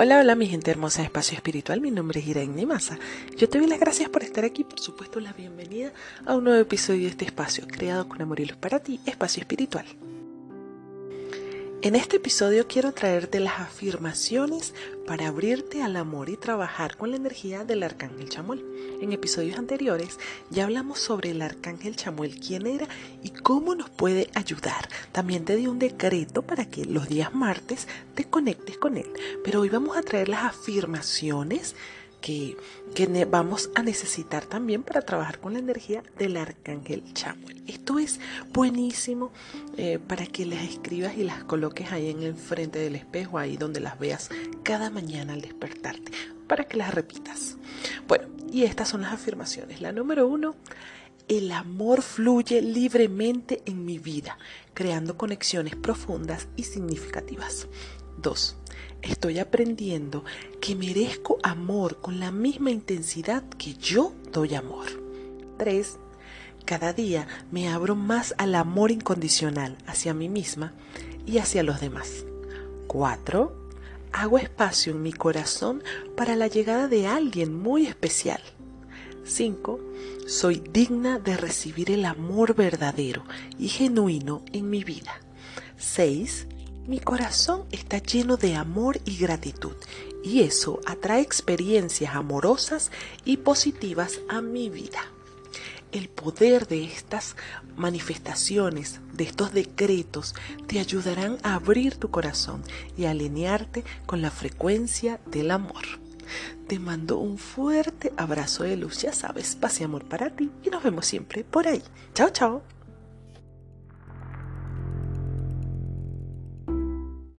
Hola, hola mi gente hermosa Espacio Espiritual, mi nombre es Irene Massa. Yo te doy las gracias por estar aquí, por supuesto la bienvenida a un nuevo episodio de este espacio, creado con amor y luz para ti, Espacio Espiritual. En este episodio quiero traerte las afirmaciones para abrirte al amor y trabajar con la energía del arcángel Chamuel. En episodios anteriores ya hablamos sobre el arcángel Chamuel, quién era y cómo nos puede ayudar. También te di un decreto para que los días martes te conectes con él. Pero hoy vamos a traer las afirmaciones que, vamos a necesitar también para trabajar con la energía del arcángel Chamuel. Esto es buenísimo eh, para que las escribas y las coloques ahí en el frente del espejo, ahí donde las veas cada mañana al despertarte, para que las repitas. Bueno, y estas son las afirmaciones. La número uno, el amor fluye libremente en mi vida, creando conexiones profundas y significativas. Dos, estoy aprendiendo que merezco amor con la misma intensidad que yo doy amor. 3. Cada día me abro más al amor incondicional hacia mí misma y hacia los demás. 4. Hago espacio en mi corazón para la llegada de alguien muy especial. 5. Soy digna de recibir el amor verdadero y genuino en mi vida. 6. Mi corazón está lleno de amor y gratitud y eso atrae experiencias amorosas y positivas a mi vida. El poder de estas manifestaciones, de estos decretos, te ayudarán a abrir tu corazón y a alinearte con la frecuencia del amor. Te mando un fuerte abrazo de luz, ya sabes, paz y amor para ti y nos vemos siempre por ahí. Chao, chao.